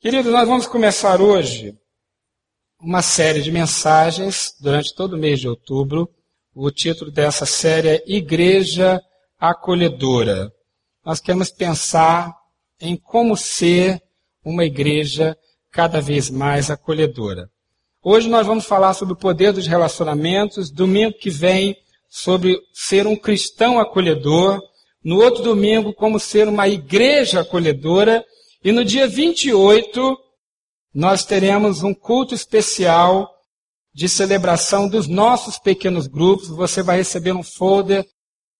Queridos, nós vamos começar hoje uma série de mensagens durante todo o mês de outubro. O título dessa série é Igreja Acolhedora. Nós queremos pensar em como ser uma igreja cada vez mais acolhedora. Hoje nós vamos falar sobre o poder dos relacionamentos. Domingo que vem, sobre ser um cristão acolhedor. No outro domingo, como ser uma igreja acolhedora. E no dia 28, nós teremos um culto especial de celebração dos nossos pequenos grupos. Você vai receber um folder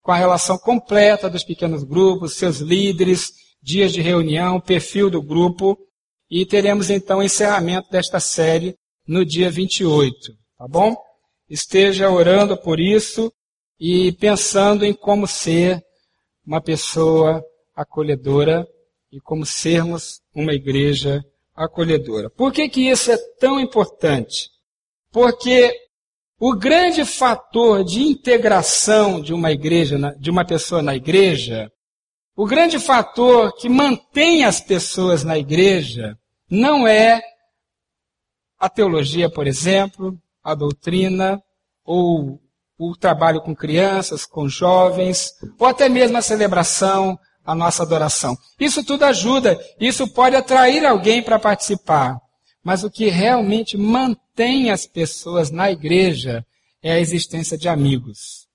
com a relação completa dos pequenos grupos, seus líderes, dias de reunião, perfil do grupo. E teremos então o encerramento desta série no dia 28, tá bom? Esteja orando por isso e pensando em como ser uma pessoa acolhedora e como sermos uma igreja acolhedora. Por que, que isso é tão importante? Porque o grande fator de integração de uma igreja, de uma pessoa na igreja, o grande fator que mantém as pessoas na igreja não é a teologia, por exemplo, a doutrina, ou o trabalho com crianças, com jovens, ou até mesmo a celebração, a nossa adoração. Isso tudo ajuda, isso pode atrair alguém para participar. Mas o que realmente mantém as pessoas na igreja é a existência de amigos.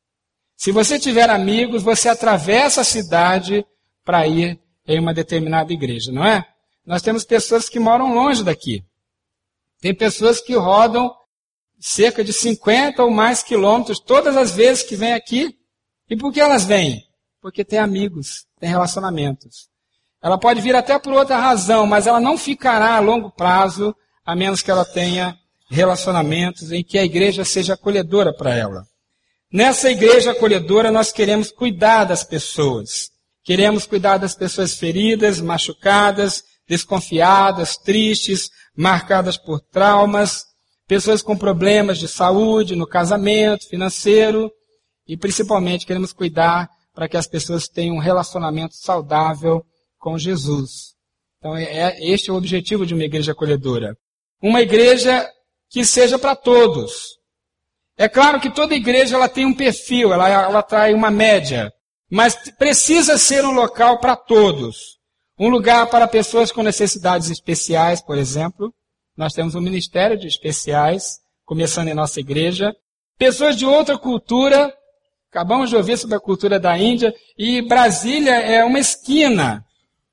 Se você tiver amigos, você atravessa a cidade para ir em uma determinada igreja, não é? Nós temos pessoas que moram longe daqui. Tem pessoas que rodam cerca de 50 ou mais quilômetros todas as vezes que vêm aqui. E por que elas vêm? Porque tem amigos, tem relacionamentos. Ela pode vir até por outra razão, mas ela não ficará a longo prazo, a menos que ela tenha relacionamentos em que a igreja seja acolhedora para ela. Nessa igreja acolhedora, nós queremos cuidar das pessoas. Queremos cuidar das pessoas feridas, machucadas, desconfiadas, tristes, marcadas por traumas, pessoas com problemas de saúde, no casamento, financeiro, e principalmente queremos cuidar para que as pessoas tenham um relacionamento saudável com Jesus. Então, é, é, este é o objetivo de uma igreja acolhedora. Uma igreja que seja para todos. É claro que toda igreja ela tem um perfil, ela, ela trai uma média, mas precisa ser um local para todos. Um lugar para pessoas com necessidades especiais, por exemplo. Nós temos um ministério de especiais, começando em nossa igreja. Pessoas de outra cultura. Acabamos de ouvir sobre a cultura da Índia. E Brasília é uma esquina.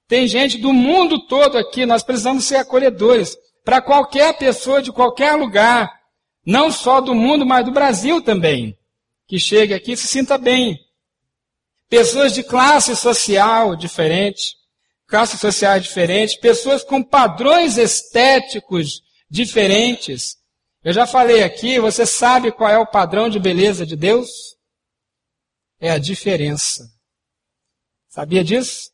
Tem gente do mundo todo aqui. Nós precisamos ser acolhedores. Para qualquer pessoa de qualquer lugar. Não só do mundo, mas do Brasil também. Que chegue aqui e se sinta bem. Pessoas de classe social diferente classes sociais diferentes, pessoas com padrões estéticos diferentes. Eu já falei aqui, você sabe qual é o padrão de beleza de Deus? É a diferença. Sabia disso?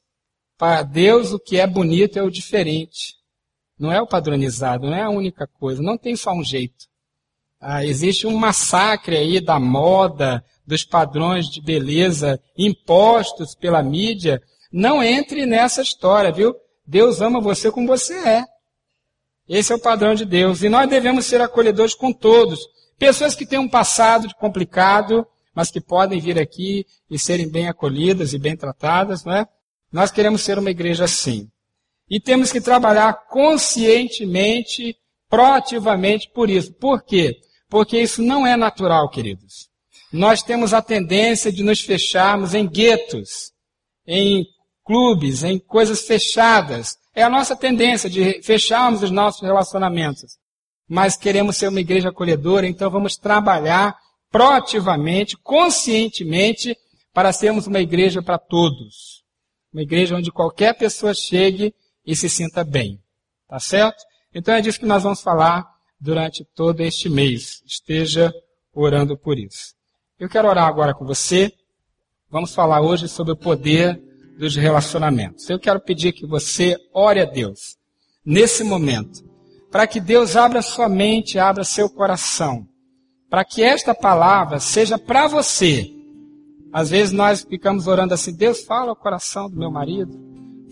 Para Deus, o que é bonito é o diferente. Não é o padronizado, não é a única coisa. Não tem só um jeito. Ah, existe um massacre aí da moda, dos padrões de beleza impostos pela mídia não entre nessa história, viu? Deus ama você como você é. Esse é o padrão de Deus. E nós devemos ser acolhedores com todos. Pessoas que têm um passado complicado, mas que podem vir aqui e serem bem acolhidas e bem tratadas, não é? Nós queremos ser uma igreja assim. E temos que trabalhar conscientemente, proativamente por isso. Por quê? Porque isso não é natural, queridos. Nós temos a tendência de nos fecharmos em guetos, em clubes, em coisas fechadas. É a nossa tendência de fecharmos os nossos relacionamentos. Mas queremos ser uma igreja acolhedora, então vamos trabalhar proativamente, conscientemente, para sermos uma igreja para todos. Uma igreja onde qualquer pessoa chegue e se sinta bem. Tá certo? Então é disso que nós vamos falar durante todo este mês. Esteja orando por isso. Eu quero orar agora com você. Vamos falar hoje sobre o poder dos relacionamentos. Eu quero pedir que você ore a Deus nesse momento, para que Deus abra sua mente, abra seu coração, para que esta palavra seja para você. Às vezes nós ficamos orando assim: Deus, fala o coração do meu marido,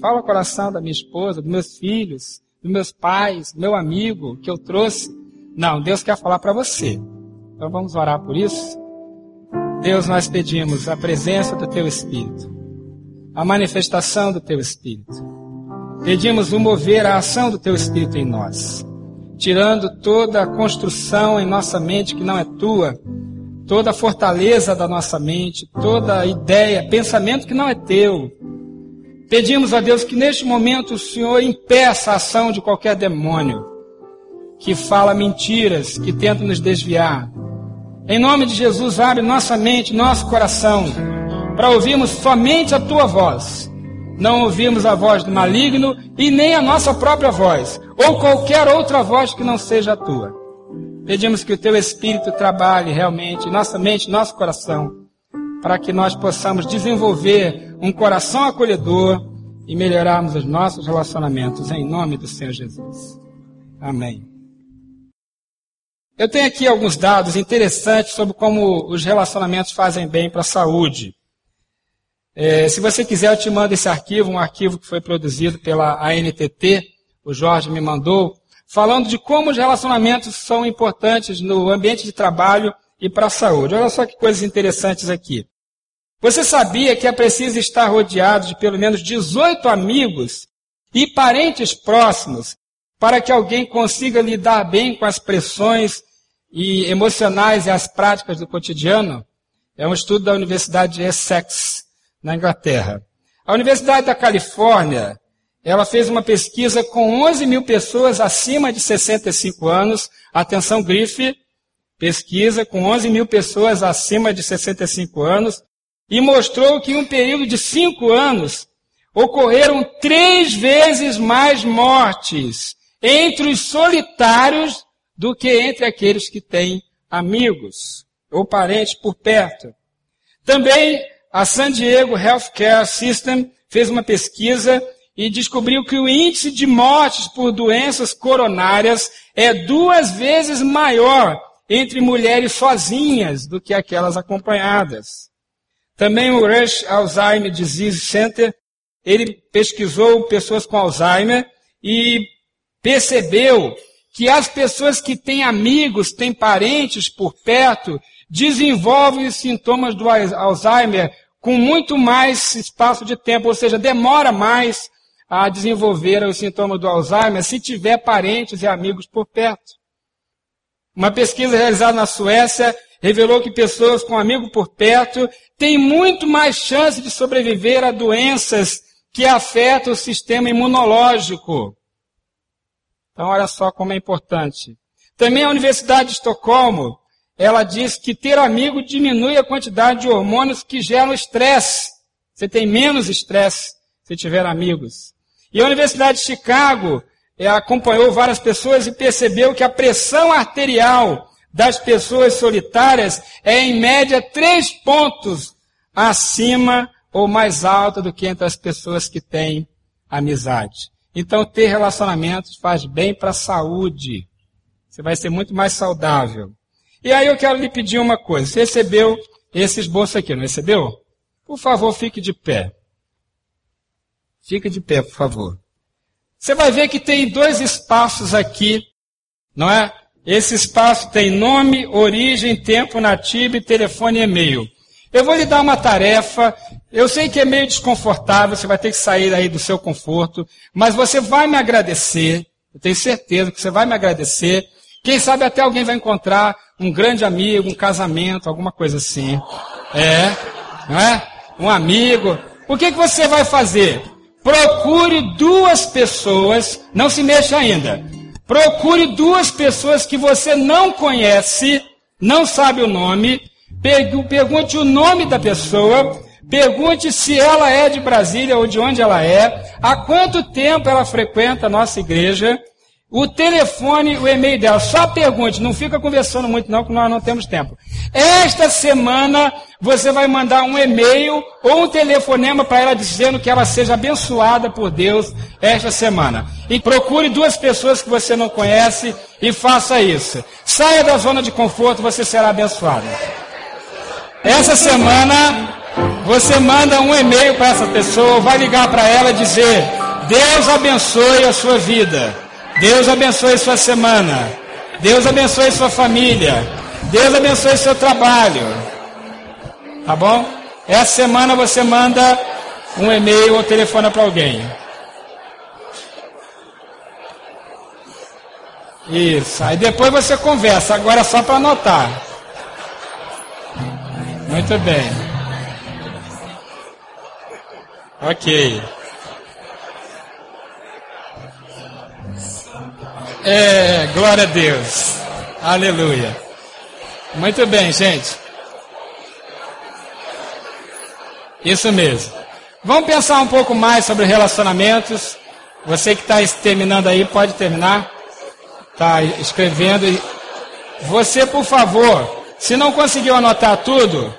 fala o coração da minha esposa, dos meus filhos, dos meus pais, meu amigo que eu trouxe. Não, Deus quer falar para você. Então vamos orar por isso. Deus, nós pedimos a presença do Teu Espírito, a manifestação do Teu Espírito. Pedimos o mover, a ação do Teu Espírito em nós, tirando toda a construção em nossa mente que não é Tua, toda a fortaleza da nossa mente, toda ideia, pensamento que não é Teu. Pedimos a Deus que neste momento o Senhor impeça a ação de qualquer demônio que fala mentiras, que tenta nos desviar. Em nome de Jesus, abre nossa mente, nosso coração, para ouvirmos somente a tua voz. Não ouvirmos a voz do maligno e nem a nossa própria voz, ou qualquer outra voz que não seja a tua. Pedimos que o teu Espírito trabalhe realmente nossa mente, nosso coração, para que nós possamos desenvolver um coração acolhedor e melhorarmos os nossos relacionamentos, em nome do Senhor Jesus. Amém. Eu tenho aqui alguns dados interessantes sobre como os relacionamentos fazem bem para a saúde. É, se você quiser, eu te mando esse arquivo, um arquivo que foi produzido pela ANTT, o Jorge me mandou, falando de como os relacionamentos são importantes no ambiente de trabalho e para a saúde. Olha só que coisas interessantes aqui. Você sabia que é preciso estar rodeado de pelo menos 18 amigos e parentes próximos para que alguém consiga lidar bem com as pressões e emocionais e as práticas do cotidiano, é um estudo da Universidade de Essex, na Inglaterra. A Universidade da Califórnia, ela fez uma pesquisa com 11 mil pessoas acima de 65 anos. Atenção, grife, pesquisa com 11 mil pessoas acima de 65 anos, e mostrou que em um período de cinco anos ocorreram três vezes mais mortes entre os solitários do que entre aqueles que têm amigos ou parentes por perto. Também a San Diego Healthcare System fez uma pesquisa e descobriu que o índice de mortes por doenças coronárias é duas vezes maior entre mulheres sozinhas do que aquelas acompanhadas. Também o Rush Alzheimer Disease Center, ele pesquisou pessoas com Alzheimer e percebeu que as pessoas que têm amigos, têm parentes por perto, desenvolvem os sintomas do Alzheimer com muito mais espaço de tempo, ou seja, demora mais a desenvolver os sintomas do Alzheimer se tiver parentes e amigos por perto. Uma pesquisa realizada na Suécia revelou que pessoas com amigo por perto têm muito mais chance de sobreviver a doenças que afetam o sistema imunológico. Então, olha só como é importante. Também a Universidade de Estocolmo, ela diz que ter amigo diminui a quantidade de hormônios que geram estresse. Você tem menos estresse se tiver amigos. E a Universidade de Chicago é, acompanhou várias pessoas e percebeu que a pressão arterial das pessoas solitárias é, em média, três pontos acima ou mais alta do que entre as pessoas que têm amizade. Então, ter relacionamentos faz bem para a saúde. Você vai ser muito mais saudável. E aí eu quero lhe pedir uma coisa. Você recebeu esse esboço aqui, não recebeu? Por favor, fique de pé. Fique de pé, por favor. Você vai ver que tem dois espaços aqui, não é? Esse espaço tem nome, origem, tempo nativo, telefone e e-mail. Eu vou lhe dar uma tarefa. Eu sei que é meio desconfortável, você vai ter que sair aí do seu conforto, mas você vai me agradecer. Eu tenho certeza que você vai me agradecer. Quem sabe até alguém vai encontrar um grande amigo, um casamento, alguma coisa assim. É, não é? Um amigo. O que, que você vai fazer? Procure duas pessoas, não se mexa ainda. Procure duas pessoas que você não conhece, não sabe o nome, Pergunte o nome da pessoa, pergunte se ela é de Brasília ou de onde ela é, há quanto tempo ela frequenta a nossa igreja, o telefone, o e-mail dela. Só pergunte, não fica conversando muito não, que nós não temos tempo. Esta semana você vai mandar um e-mail ou um telefonema para ela dizendo que ela seja abençoada por Deus esta semana. E procure duas pessoas que você não conhece e faça isso. Saia da zona de conforto, você será abençoado. Essa semana você manda um e-mail para essa pessoa, vai ligar para ela e dizer: Deus abençoe a sua vida. Deus abençoe sua semana. Deus abençoe sua família. Deus abençoe seu trabalho. Tá bom? Essa semana você manda um e-mail ou telefona para alguém. Isso. Aí depois você conversa. Agora é só para anotar. Muito bem. Ok. É, glória a Deus. Aleluia. Muito bem, gente. Isso mesmo. Vamos pensar um pouco mais sobre relacionamentos. Você que está terminando aí, pode terminar. Está escrevendo. Você, por favor, se não conseguiu anotar tudo,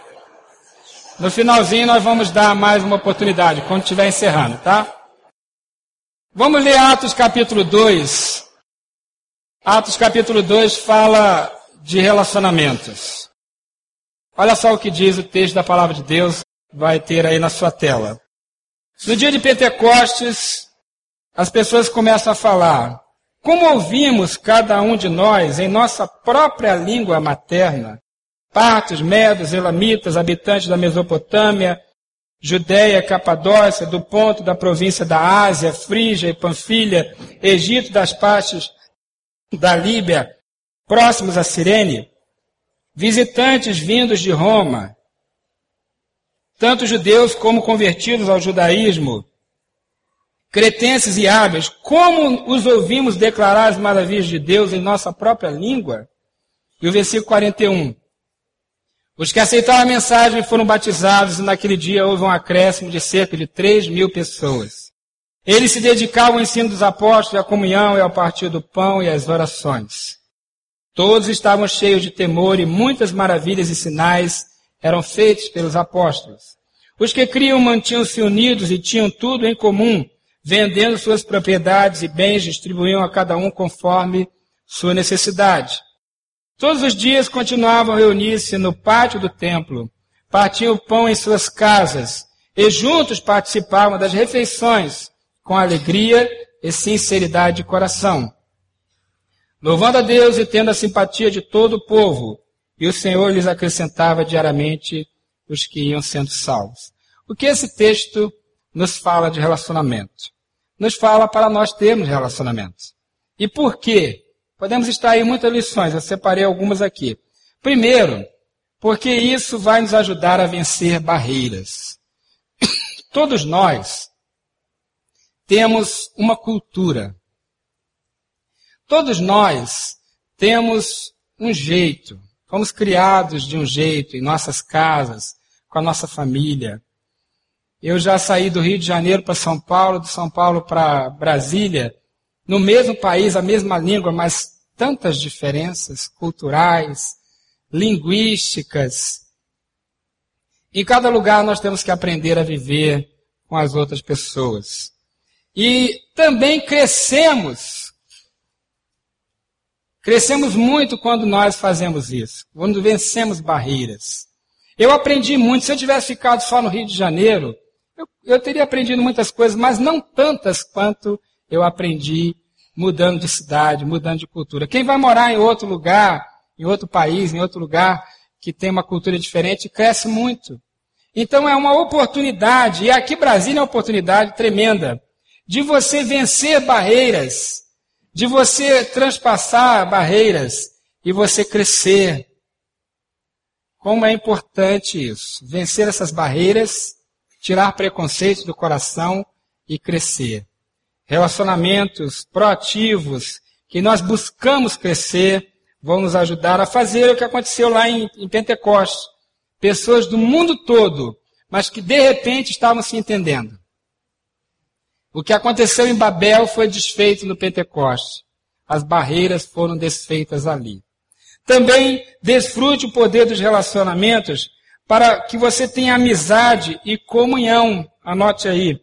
no finalzinho nós vamos dar mais uma oportunidade, quando estiver encerrando, tá? Vamos ler Atos capítulo 2. Atos capítulo 2 fala de relacionamentos. Olha só o que diz o texto da palavra de Deus, vai ter aí na sua tela. No dia de Pentecostes, as pessoas começam a falar: como ouvimos cada um de nós em nossa própria língua materna, partos, medos, elamitas, habitantes da Mesopotâmia, Judéia, Capadócia, do ponto da província da Ásia, Frígia e Panfilha, Egito das partes da Líbia, próximos a Cirene, visitantes vindos de Roma, tanto judeus como convertidos ao judaísmo, cretenses e hábeis, como os ouvimos declarar as maravilhas de Deus em nossa própria língua? E o versículo 41. Os que aceitaram a mensagem foram batizados, e naquele dia houve um acréscimo de cerca de 3 mil pessoas. Eles se dedicavam ao ensino dos apóstolos, à comunhão e ao partir do pão e às orações. Todos estavam cheios de temor e muitas maravilhas e sinais eram feitos pelos apóstolos. Os que criam mantinham-se unidos e tinham tudo em comum, vendendo suas propriedades e bens, distribuíam a cada um conforme sua necessidade. Todos os dias continuavam a reunir-se no pátio do templo, partiam o pão em suas casas e juntos participavam das refeições com alegria e sinceridade de coração, louvando a Deus e tendo a simpatia de todo o povo, e o Senhor lhes acrescentava diariamente os que iam sendo salvos. O que esse texto nos fala de relacionamento? Nos fala para nós termos relacionamentos. E por quê? Podemos extrair muitas lições, eu separei algumas aqui. Primeiro, porque isso vai nos ajudar a vencer barreiras. Todos nós temos uma cultura. Todos nós temos um jeito. Fomos criados de um jeito em nossas casas, com a nossa família. Eu já saí do Rio de Janeiro para São Paulo, de São Paulo para Brasília, no mesmo país, a mesma língua, mas tantas diferenças culturais, linguísticas. Em cada lugar nós temos que aprender a viver com as outras pessoas. E também crescemos. Crescemos muito quando nós fazemos isso, quando vencemos barreiras. Eu aprendi muito. Se eu tivesse ficado só no Rio de Janeiro, eu, eu teria aprendido muitas coisas, mas não tantas quanto eu aprendi mudando de cidade, mudando de cultura. Quem vai morar em outro lugar, em outro país, em outro lugar que tem uma cultura diferente, cresce muito. Então é uma oportunidade, e aqui Brasília é uma oportunidade tremenda de você vencer barreiras, de você transpassar barreiras e você crescer. Como é importante isso? Vencer essas barreiras, tirar preconceitos do coração e crescer. Relacionamentos proativos que nós buscamos crescer vão nos ajudar a fazer o que aconteceu lá em, em Pentecostes. Pessoas do mundo todo, mas que de repente estavam se entendendo. O que aconteceu em Babel foi desfeito no Pentecoste. As barreiras foram desfeitas ali. Também desfrute o poder dos relacionamentos para que você tenha amizade e comunhão. Anote aí.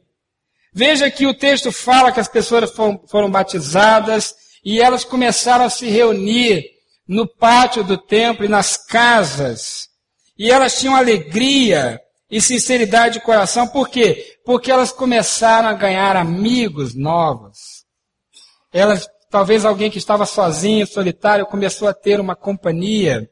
Veja que o texto fala que as pessoas foram, foram batizadas e elas começaram a se reunir no pátio do templo e nas casas. E elas tinham alegria e sinceridade de coração. Por quê? Porque elas começaram a ganhar amigos novos. Elas talvez alguém que estava sozinho, solitário, começou a ter uma companhia.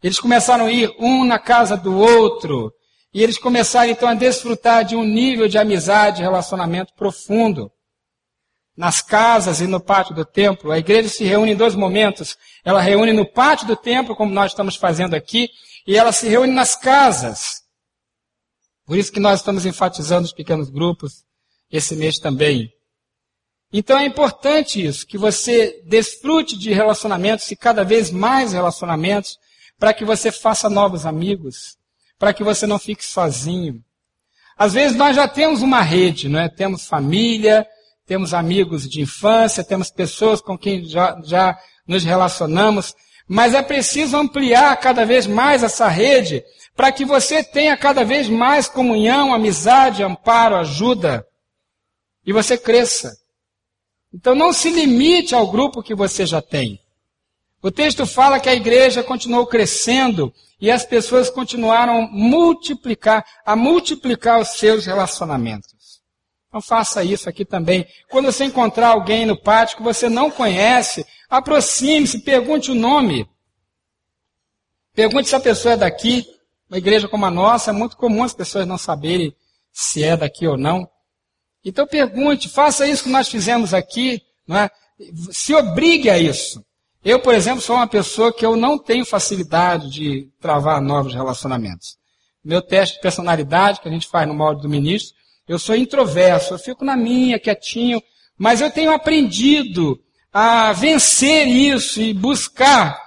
Eles começaram a ir um na casa do outro. E eles começaram então a desfrutar de um nível de amizade, relacionamento profundo. Nas casas e no pátio do templo, a igreja se reúne em dois momentos. Ela reúne no pátio do templo, como nós estamos fazendo aqui, e ela se reúne nas casas. Por isso que nós estamos enfatizando os pequenos grupos esse mês também. Então é importante isso, que você desfrute de relacionamentos e cada vez mais relacionamentos, para que você faça novos amigos, para que você não fique sozinho. Às vezes nós já temos uma rede, não é? Temos família, temos amigos de infância, temos pessoas com quem já, já nos relacionamos, mas é preciso ampliar cada vez mais essa rede para que você tenha cada vez mais comunhão, amizade, amparo, ajuda e você cresça. Então não se limite ao grupo que você já tem. O texto fala que a igreja continuou crescendo e as pessoas continuaram a multiplicar, a multiplicar os seus relacionamentos. Então faça isso aqui também. Quando você encontrar alguém no pátio que você não conhece, aproxime-se, pergunte o nome. Pergunte se a pessoa é daqui. Uma igreja como a nossa, é muito comum as pessoas não saberem se é daqui ou não. Então pergunte, faça isso que nós fizemos aqui, é? se obrigue a isso. Eu, por exemplo, sou uma pessoa que eu não tenho facilidade de travar novos relacionamentos. Meu teste de personalidade, que a gente faz no molde do ministro, eu sou introverso, eu fico na minha, quietinho, mas eu tenho aprendido a vencer isso e buscar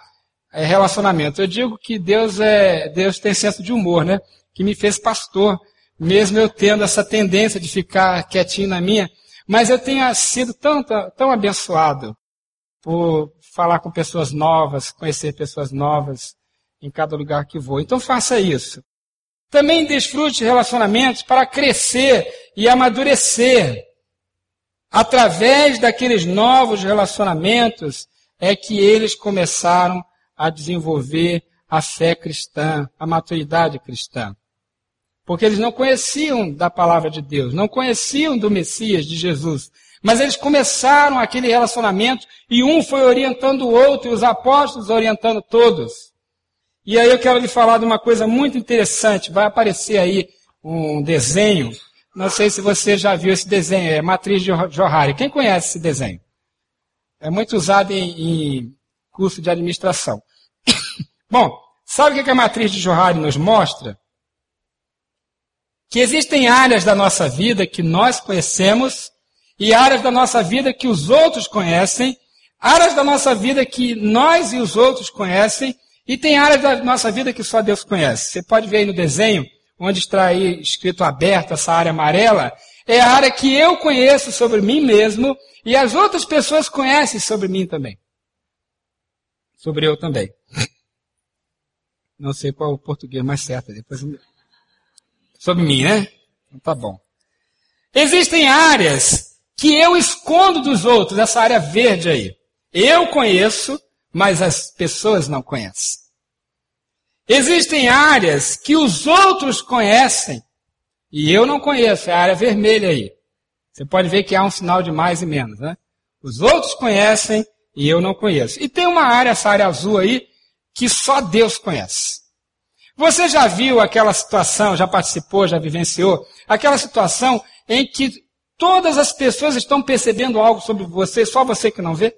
é, relacionamento. Eu digo que Deus é, Deus tem senso de humor, né? Que me fez pastor, mesmo eu tendo essa tendência de ficar quietinho na minha, mas eu tenho sido tão, tão abençoado por falar com pessoas novas, conhecer pessoas novas em cada lugar que vou. Então faça isso. Também desfrute relacionamentos para crescer e amadurecer. Através daqueles novos relacionamentos é que eles começaram a desenvolver a fé cristã, a maturidade cristã. Porque eles não conheciam da palavra de Deus, não conheciam do Messias, de Jesus. Mas eles começaram aquele relacionamento e um foi orientando o outro e os apóstolos orientando todos. E aí eu quero lhe falar de uma coisa muito interessante. Vai aparecer aí um desenho. Não sei se você já viu esse desenho, é Matriz de Johari. Quem conhece esse desenho? É muito usado em, em curso de administração. Bom, sabe o que a matriz de Johari nos mostra? Que existem áreas da nossa vida que nós conhecemos e áreas da nossa vida que os outros conhecem, áreas da nossa vida que nós e os outros conhecem, e tem áreas da nossa vida que só Deus conhece. Você pode ver aí no desenho, onde está aí escrito aberto essa área amarela, é a área que eu conheço sobre mim mesmo e as outras pessoas conhecem sobre mim também. Sobre eu também. Não sei qual é o português mais certo. Depois... Sobre mim, né? Então tá bom. Existem áreas que eu escondo dos outros, essa área verde aí. Eu conheço, mas as pessoas não conhecem. Existem áreas que os outros conhecem e eu não conheço, é a área vermelha aí. Você pode ver que há um sinal de mais e menos, né? Os outros conhecem e eu não conheço. E tem uma área, essa área azul aí, que só Deus conhece. Você já viu aquela situação, já participou, já vivenciou, aquela situação em que Todas as pessoas estão percebendo algo sobre você, só você que não vê.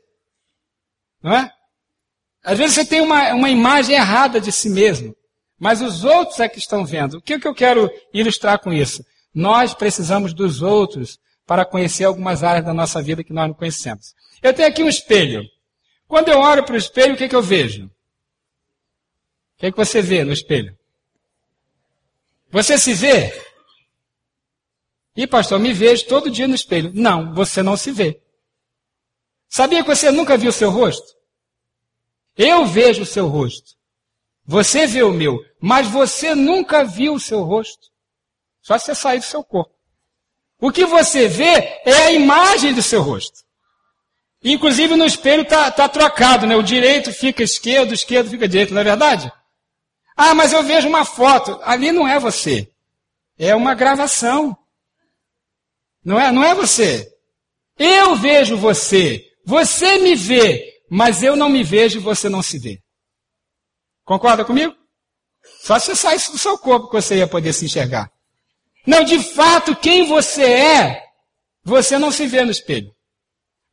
Não é? Às vezes você tem uma, uma imagem errada de si mesmo, mas os outros é que estão vendo. O que, é que eu quero ilustrar com isso? Nós precisamos dos outros para conhecer algumas áreas da nossa vida que nós não conhecemos. Eu tenho aqui um espelho. Quando eu olho para o espelho, o que, é que eu vejo? O que, é que você vê no espelho? Você se vê? E pastor, me vejo todo dia no espelho. Não, você não se vê. Sabia que você nunca viu seu rosto? Eu vejo o seu rosto. Você vê o meu, mas você nunca viu o seu rosto. Só se você sair do seu corpo. O que você vê é a imagem do seu rosto. Inclusive no espelho está tá trocado, né? O direito fica esquerdo, o esquerdo fica direito, não é verdade? Ah, mas eu vejo uma foto. Ali não é você. É uma gravação. Não é, não é você. Eu vejo você, Você me vê, mas eu não me vejo e você não se vê. Concorda comigo? Só se você saísse do seu corpo que você ia poder se enxergar. Não, de fato, quem você é, você não se vê no espelho.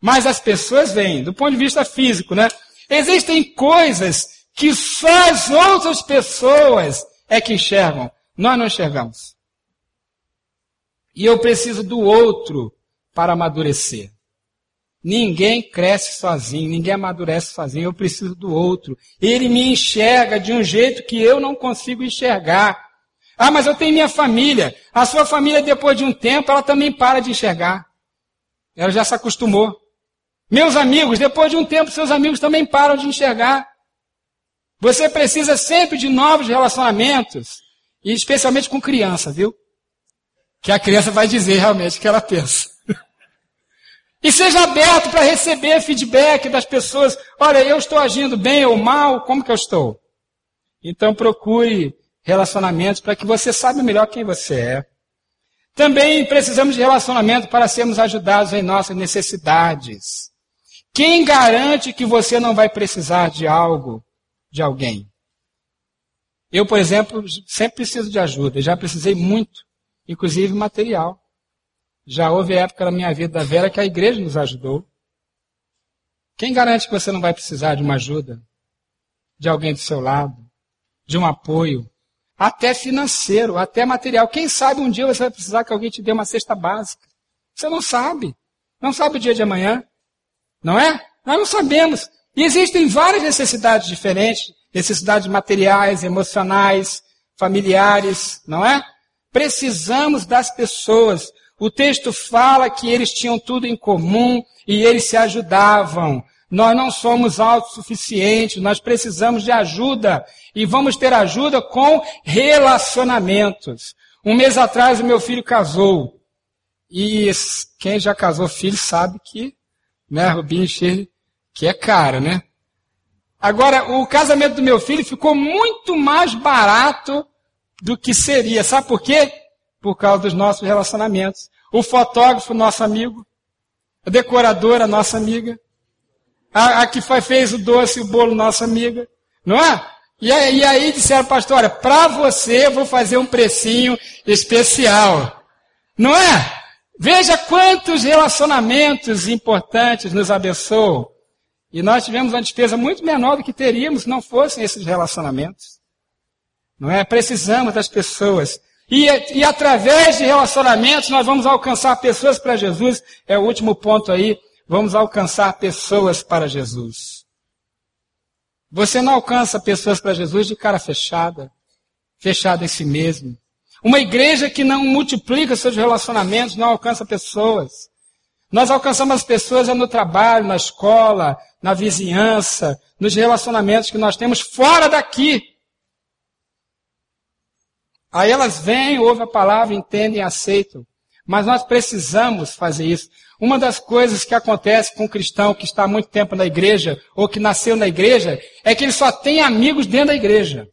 Mas as pessoas veem, do ponto de vista físico, né? Existem coisas que só as outras pessoas é que enxergam. Nós não enxergamos. E eu preciso do outro para amadurecer. Ninguém cresce sozinho, ninguém amadurece sozinho, eu preciso do outro. Ele me enxerga de um jeito que eu não consigo enxergar. Ah, mas eu tenho minha família. A sua família, depois de um tempo, ela também para de enxergar. Ela já se acostumou. Meus amigos, depois de um tempo, seus amigos também param de enxergar. Você precisa sempre de novos relacionamentos, e especialmente com criança, viu? Que a criança vai dizer realmente o que ela pensa. E seja aberto para receber feedback das pessoas. Olha, eu estou agindo bem ou mal, como que eu estou? Então procure relacionamentos para que você saiba melhor quem você é. Também precisamos de relacionamento para sermos ajudados em nossas necessidades. Quem garante que você não vai precisar de algo, de alguém? Eu, por exemplo, sempre preciso de ajuda, já precisei muito, inclusive material. Já houve época na minha vida da Vera que a igreja nos ajudou. Quem garante que você não vai precisar de uma ajuda? De alguém do seu lado? De um apoio? Até financeiro, até material. Quem sabe um dia você vai precisar que alguém te dê uma cesta básica? Você não sabe. Não sabe o dia de amanhã. Não é? Nós não sabemos. E existem várias necessidades diferentes, necessidades materiais, emocionais, familiares, não é? Precisamos das pessoas. O texto fala que eles tinham tudo em comum e eles se ajudavam. Nós não somos autossuficientes, nós precisamos de ajuda e vamos ter ajuda com relacionamentos. Um mês atrás o meu filho casou e quem já casou filho sabe que né, Rubinho que é caro, né? Agora, o casamento do meu filho ficou muito mais barato do que seria. Sabe por quê? Por causa dos nossos relacionamentos. O fotógrafo, nosso amigo. A decoradora, nossa amiga. A, a que fez o doce e o bolo, nossa amiga. Não é? E aí, e aí disseram, pastor, olha, para você eu vou fazer um precinho especial. Não é? Veja quantos relacionamentos importantes nos abençoam. E nós tivemos uma despesa muito menor do que teríamos se não fossem esses relacionamentos. Não é? Precisamos das pessoas. E, e através de relacionamentos nós vamos alcançar pessoas para Jesus. É o último ponto aí. Vamos alcançar pessoas para Jesus. Você não alcança pessoas para Jesus de cara fechada, fechada em si mesmo. Uma igreja que não multiplica seus relacionamentos não alcança pessoas. Nós alcançamos as pessoas no trabalho, na escola, na vizinhança, nos relacionamentos que nós temos fora daqui. Aí elas vêm, ouvem a palavra, entendem, aceitam. Mas nós precisamos fazer isso. Uma das coisas que acontece com um cristão que está há muito tempo na igreja, ou que nasceu na igreja, é que ele só tem amigos dentro da igreja.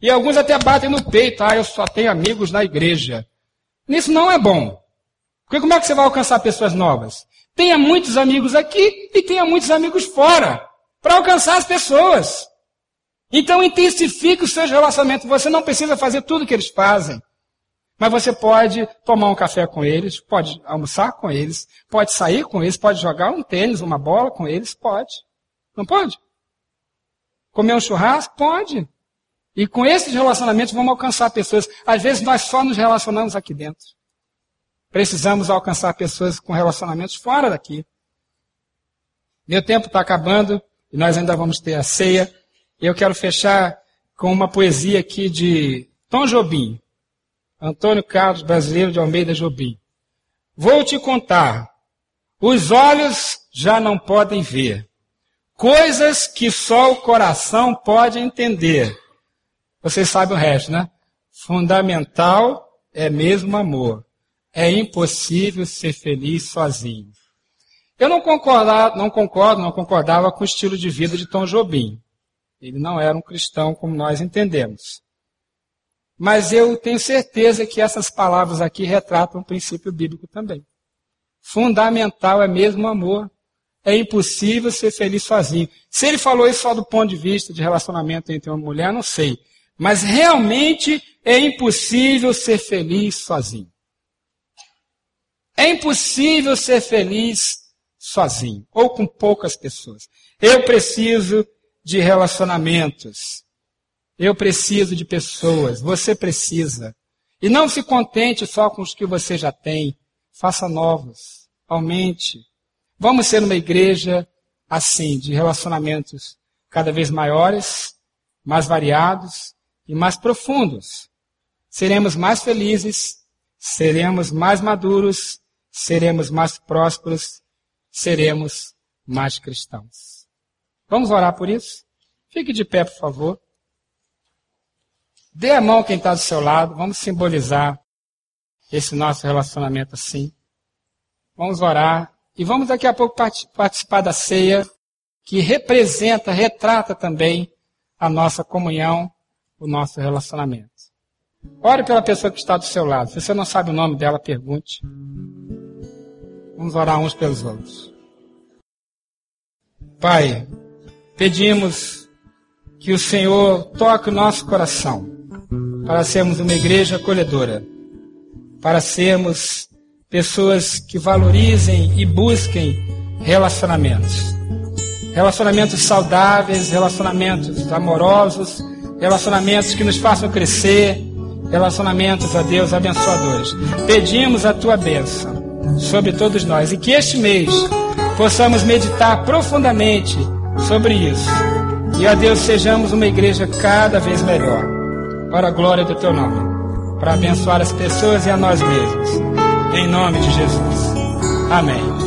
E alguns até batem no peito, ah, eu só tenho amigos na igreja. Isso não é bom. Porque como é que você vai alcançar pessoas novas? Tenha muitos amigos aqui e tenha muitos amigos fora, para alcançar as pessoas. Então intensifique os seus relacionamentos. Você não precisa fazer tudo o que eles fazem. Mas você pode tomar um café com eles, pode almoçar com eles, pode sair com eles, pode jogar um tênis, uma bola com eles, pode. Não pode? Comer um churrasco? Pode. E com esses relacionamentos vamos alcançar pessoas. Às vezes nós só nos relacionamos aqui dentro. Precisamos alcançar pessoas com relacionamentos fora daqui. Meu tempo está acabando e nós ainda vamos ter a ceia. Eu quero fechar com uma poesia aqui de Tom Jobim. Antônio Carlos Brasileiro de Almeida Jobim. Vou te contar. Os olhos já não podem ver. Coisas que só o coração pode entender vocês sabem o resto, né? Fundamental é mesmo amor. É impossível ser feliz sozinho. Eu não, não concordo, não concordava com o estilo de vida de Tom Jobim. Ele não era um cristão como nós entendemos. Mas eu tenho certeza que essas palavras aqui retratam um princípio bíblico também. Fundamental é mesmo amor. é impossível ser feliz sozinho. Se ele falou isso só do ponto de vista de relacionamento entre uma mulher, não sei. Mas realmente é impossível ser feliz sozinho. É impossível ser feliz sozinho ou com poucas pessoas. Eu preciso de relacionamentos. Eu preciso de pessoas. Você precisa. E não se contente só com os que você já tem. Faça novos. Aumente. Vamos ser uma igreja assim, de relacionamentos cada vez maiores, mais variados e mais profundos. Seremos mais felizes, seremos mais maduros, seremos mais prósperos, seremos mais cristãos. Vamos orar por isso? Fique de pé, por favor. Dê a mão quem está do seu lado. Vamos simbolizar esse nosso relacionamento assim. Vamos orar. E vamos daqui a pouco participar da ceia, que representa, retrata também a nossa comunhão, o nosso relacionamento. Ore pela pessoa que está do seu lado. Se você não sabe o nome dela, pergunte. Vamos orar uns pelos outros. Pai, pedimos que o Senhor toque o nosso coração para sermos uma igreja acolhedora, para sermos pessoas que valorizem e busquem relacionamentos. Relacionamentos saudáveis, relacionamentos amorosos, relacionamentos que nos façam crescer, relacionamentos a Deus abençoadores. Pedimos a tua bênção sobre todos nós e que este mês possamos meditar profundamente sobre isso. E a Deus sejamos uma igreja cada vez melhor para a glória do teu nome, para abençoar as pessoas e a nós mesmos. Em nome de Jesus. Amém.